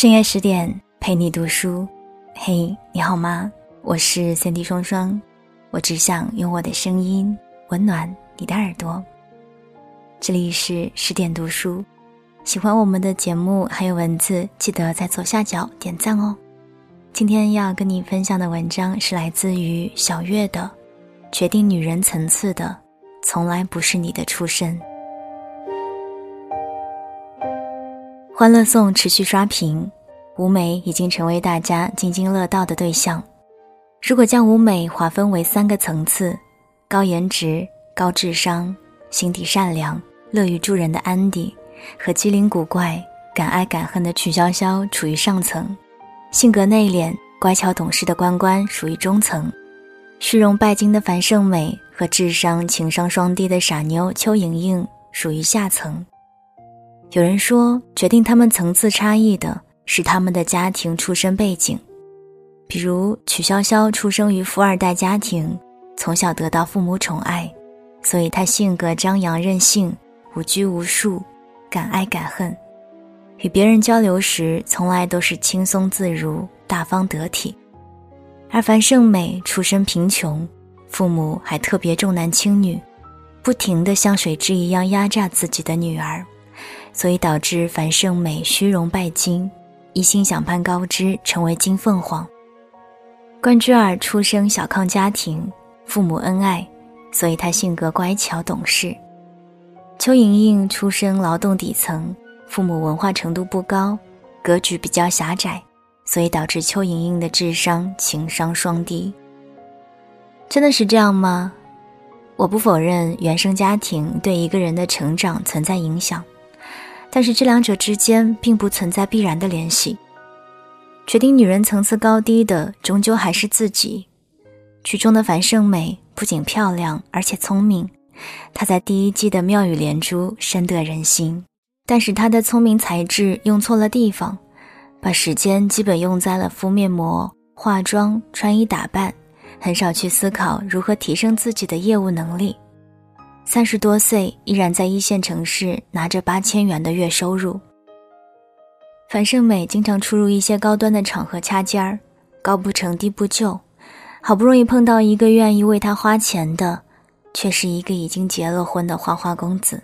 深夜十点陪你读书，嘿，你好吗？我是三 D 双双，我只想用我的声音温暖你的耳朵。这里是十点读书，喜欢我们的节目还有文字，记得在左下角点赞哦。今天要跟你分享的文章是来自于小月的《决定女人层次的，从来不是你的出身》。欢乐颂持续刷屏，舞美已经成为大家津津乐道的对象。如果将舞美划分为三个层次：高颜值、高智商、心地善良、乐于助人的安迪，和机灵古怪、敢爱敢恨的曲筱绡处于上层，性格内敛、乖巧懂事的关关属于中层，虚荣拜金的樊胜美和智商情商双低的傻妞邱莹莹属于下层。有人说，决定他们层次差异的是他们的家庭出身背景，比如曲筱绡出生于富二代家庭，从小得到父母宠爱，所以她性格张扬任性，无拘无束，敢爱敢恨，与别人交流时从来都是轻松自如、大方得体。而樊胜美出身贫穷，父母还特别重男轻女，不停地像水蛭一样压榨自己的女儿。所以导致樊胜美虚荣拜金，一心想攀高枝成为金凤凰。关雎尔出生小康家庭，父母恩爱，所以她性格乖巧懂事。邱莹莹出生劳动底层，父母文化程度不高，格局比较狭窄，所以导致邱莹莹的智商情商双低。真的是这样吗？我不否认原生家庭对一个人的成长存在影响。但是这两者之间并不存在必然的联系。决定女人层次高低的，终究还是自己。剧中的樊胜美不仅漂亮，而且聪明。她在第一季的妙语连珠，深得人心。但是她的聪明才智用错了地方，把时间基本用在了敷面膜、化妆、穿衣打扮，很少去思考如何提升自己的业务能力。三十多岁依然在一线城市拿着八千元的月收入。樊胜美经常出入一些高端的场合掐尖儿，高不成低不就，好不容易碰到一个愿意为她花钱的，却是一个已经结了婚的花花公子。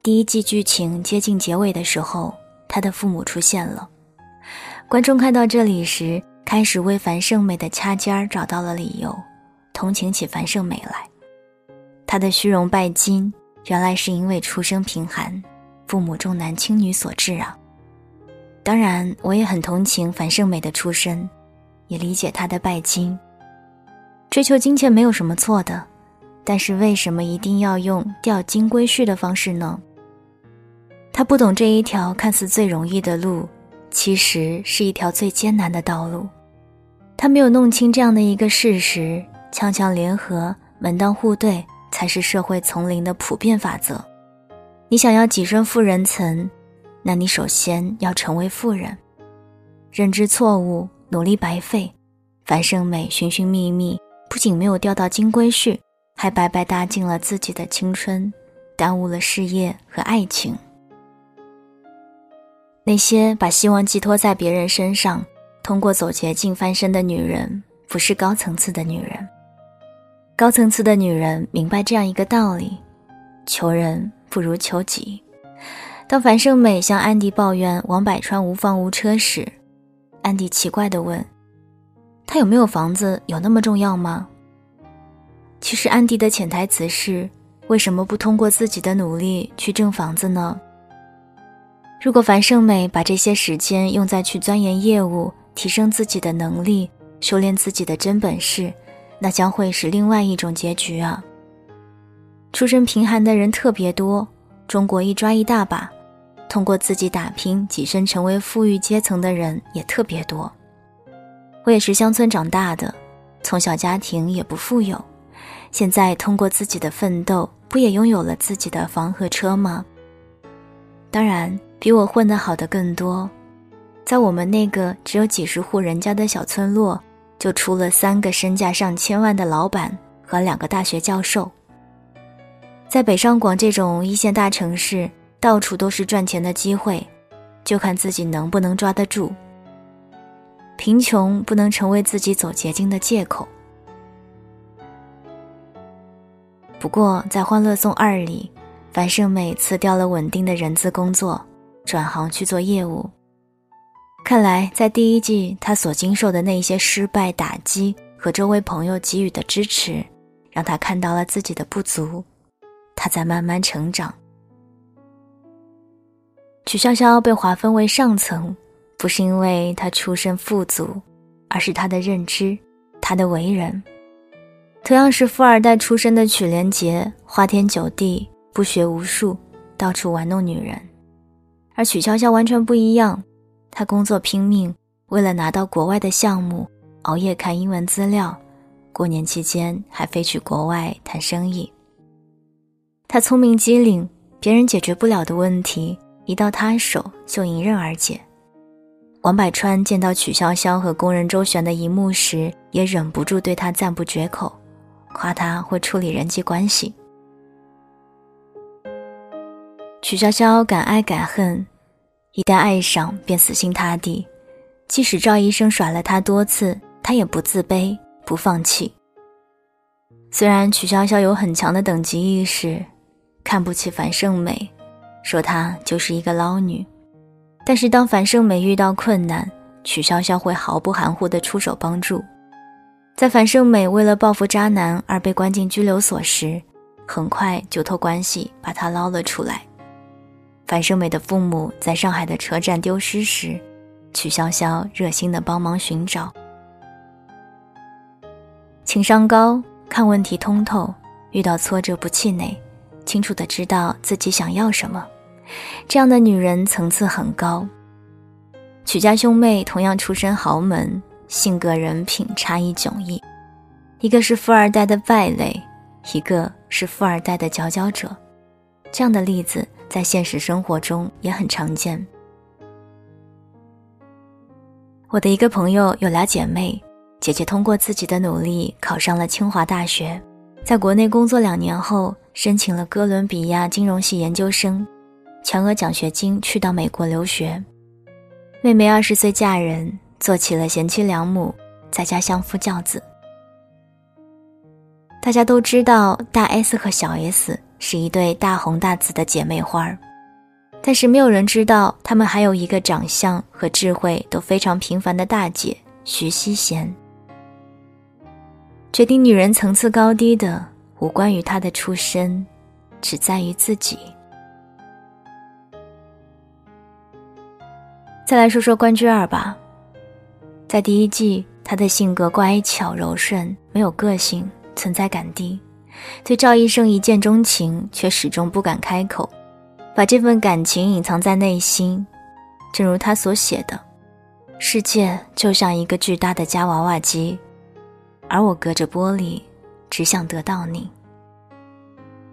第一季剧情接近结尾的时候，他的父母出现了，观众看到这里时，开始为樊胜美的掐尖儿找到了理由，同情起樊胜美来。他的虚荣拜金，原来是因为出身贫寒，父母重男轻女所致啊。当然，我也很同情樊胜美的出身，也理解她的拜金。追求金钱没有什么错的，但是为什么一定要用钓金龟婿的方式呢？他不懂这一条看似最容易的路，其实是一条最艰难的道路。他没有弄清这样的一个事实：强强联合，门当户对。才是社会丛林的普遍法则。你想要跻身富人层，那你首先要成为富人。认知错误，努力白费。樊胜美寻寻觅觅，不仅没有钓到金龟婿，还白白搭进了自己的青春，耽误了事业和爱情。那些把希望寄托在别人身上，通过走捷径翻身的女人，不是高层次的女人。高层次的女人明白这样一个道理：求人不如求己。当樊胜美向安迪抱怨王百川无房无车时，安迪奇怪地问：“他有没有房子有那么重要吗？”其实安迪的潜台词是：为什么不通过自己的努力去挣房子呢？如果樊胜美把这些时间用在去钻研业务、提升自己的能力、修炼自己的真本事，那将会是另外一种结局啊！出身贫寒的人特别多，中国一抓一大把；通过自己打拼跻身成为富裕阶层的人也特别多。我也是乡村长大的，从小家庭也不富有，现在通过自己的奋斗，不也拥有了自己的房和车吗？当然，比我混得好的更多，在我们那个只有几十户人家的小村落。就出了三个身价上千万的老板和两个大学教授。在北上广这种一线大城市，到处都是赚钱的机会，就看自己能不能抓得住。贫穷不能成为自己走捷径的借口。不过，在《欢乐颂二》里，樊胜美辞掉了稳定的人资工作，转行去做业务。看来，在第一季，他所经受的那一些失败打击和周围朋友给予的支持，让他看到了自己的不足，他在慢慢成长。曲筱绡被划分为上层，不是因为她出身富足，而是她的认知，她的为人。同样是富二代出身的曲连杰，花天酒地，不学无术，到处玩弄女人；而曲筱绡完全不一样，他工作拼命，为了拿到国外的项目，熬夜看英文资料，过年期间还飞去国外谈生意。他聪明机灵，别人解决不了的问题，一到他手就迎刃而解。王百川见到曲筱绡和工人周旋的一幕时，也忍不住对他赞不绝口。夸他会处理人际关系。曲筱绡敢爱敢恨，一旦爱上便死心塌地，即使赵医生甩了她多次，她也不自卑不放弃。虽然曲筱绡有很强的等级意识，看不起樊胜美，说她就是一个捞女，但是当樊胜美遇到困难，曲筱绡会毫不含糊地出手帮助。在樊胜美为了报复渣男而被关进拘留所时，很快就托关系把她捞了出来。樊胜美的父母在上海的车站丢失时，曲筱绡热心的帮忙寻找。情商高，看问题通透，遇到挫折不气馁，清楚的知道自己想要什么，这样的女人层次很高。曲家兄妹同样出身豪门。性格人品差异迥异，一个是富二代的败类，一个是富二代的佼佼者。这样的例子在现实生活中也很常见。我的一个朋友有俩姐妹，姐姐通过自己的努力考上了清华大学，在国内工作两年后，申请了哥伦比亚金融系研究生，全额奖学金去到美国留学。妹妹二十岁嫁人。做起了贤妻良母，在家相夫教子。大家都知道大 S 和小 S 是一对大红大紫的姐妹花儿，但是没有人知道她们还有一个长相和智慧都非常平凡的大姐徐熙贤。决定女人层次高低的，无关于她的出身，只在于自己。再来说说关雎尔吧。在第一季，她的性格乖巧柔顺，没有个性，存在感低，对赵医生一见钟情，却始终不敢开口，把这份感情隐藏在内心。正如他所写的：“世界就像一个巨大的夹娃娃机，而我隔着玻璃，只想得到你。”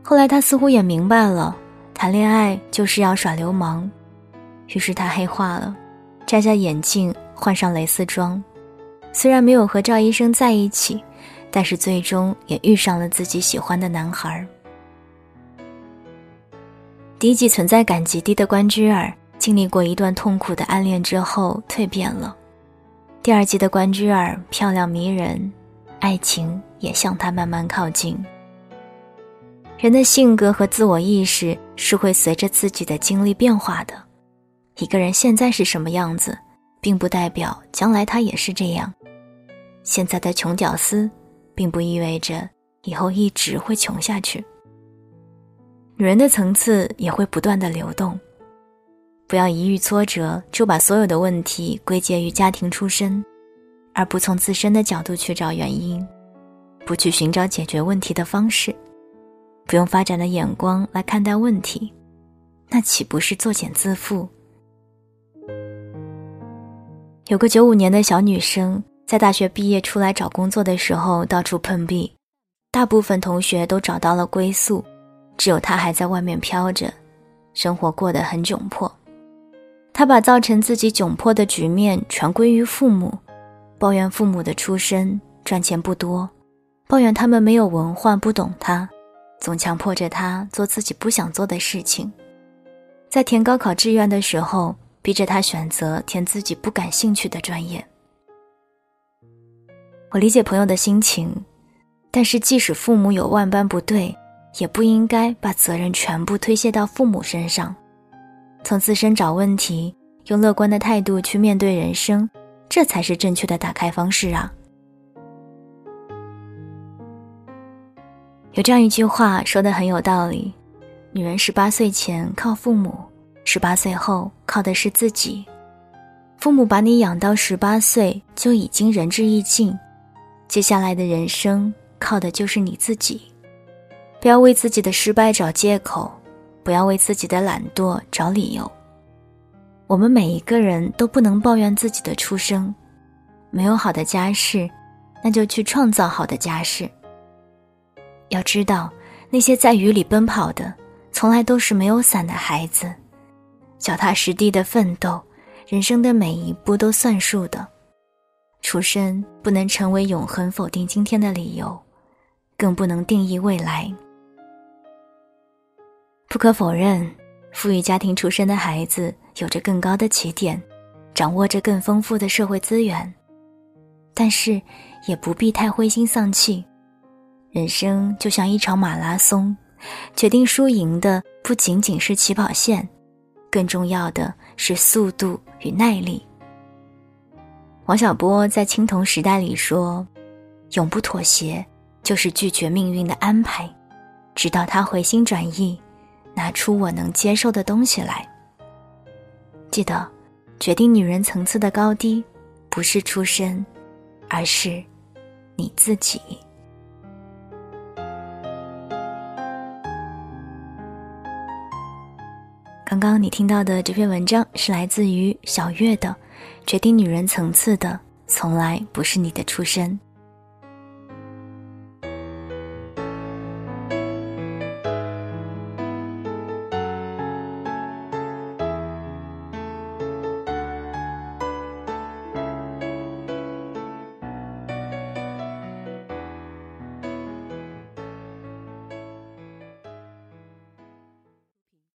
后来他似乎也明白了，谈恋爱就是要耍流氓，于是他黑化了，摘下眼镜。换上蕾丝装，虽然没有和赵医生在一起，但是最终也遇上了自己喜欢的男孩。第一季存在感极低的关雎尔，经历过一段痛苦的暗恋之后蜕变了。第二季的关雎尔漂亮迷人，爱情也向她慢慢靠近。人的性格和自我意识是会随着自己的经历变化的，一个人现在是什么样子？并不代表将来他也是这样。现在的穷屌丝，并不意味着以后一直会穷下去。女人的层次也会不断的流动，不要一遇挫折就把所有的问题归结于家庭出身，而不从自身的角度去找原因，不去寻找解决问题的方式，不用发展的眼光来看待问题，那岂不是作茧自缚？有个九五年的小女生，在大学毕业出来找工作的时候，到处碰壁。大部分同学都找到了归宿，只有他还在外面飘着，生活过得很窘迫。他把造成自己窘迫的局面全归于父母，抱怨父母的出身赚钱不多，抱怨他们没有文化不懂他，总强迫着他做自己不想做的事情。在填高考志愿的时候。逼着他选择填自己不感兴趣的专业。我理解朋友的心情，但是即使父母有万般不对，也不应该把责任全部推卸到父母身上。从自身找问题，用乐观的态度去面对人生，这才是正确的打开方式啊！有这样一句话说的很有道理：女人十八岁前靠父母，十八岁后靠的是自己。父母把你养到十八岁就已经仁至义尽。接下来的人生靠的就是你自己，不要为自己的失败找借口，不要为自己的懒惰找理由。我们每一个人都不能抱怨自己的出生，没有好的家世，那就去创造好的家世。要知道，那些在雨里奔跑的，从来都是没有伞的孩子，脚踏实地的奋斗，人生的每一步都算数的。出身不能成为永恒否定今天的理由，更不能定义未来。不可否认，富裕家庭出身的孩子有着更高的起点，掌握着更丰富的社会资源，但是也不必太灰心丧气。人生就像一场马拉松，决定输赢的不仅仅是起跑线，更重要的是速度与耐力。王小波在《青铜时代》里说：“永不妥协，就是拒绝命运的安排，直到他回心转意，拿出我能接受的东西来。”记得，决定女人层次的高低，不是出身，而是你自己。刚刚你听到的这篇文章是来自于小月的。决定女人层次的，从来不是你的出身。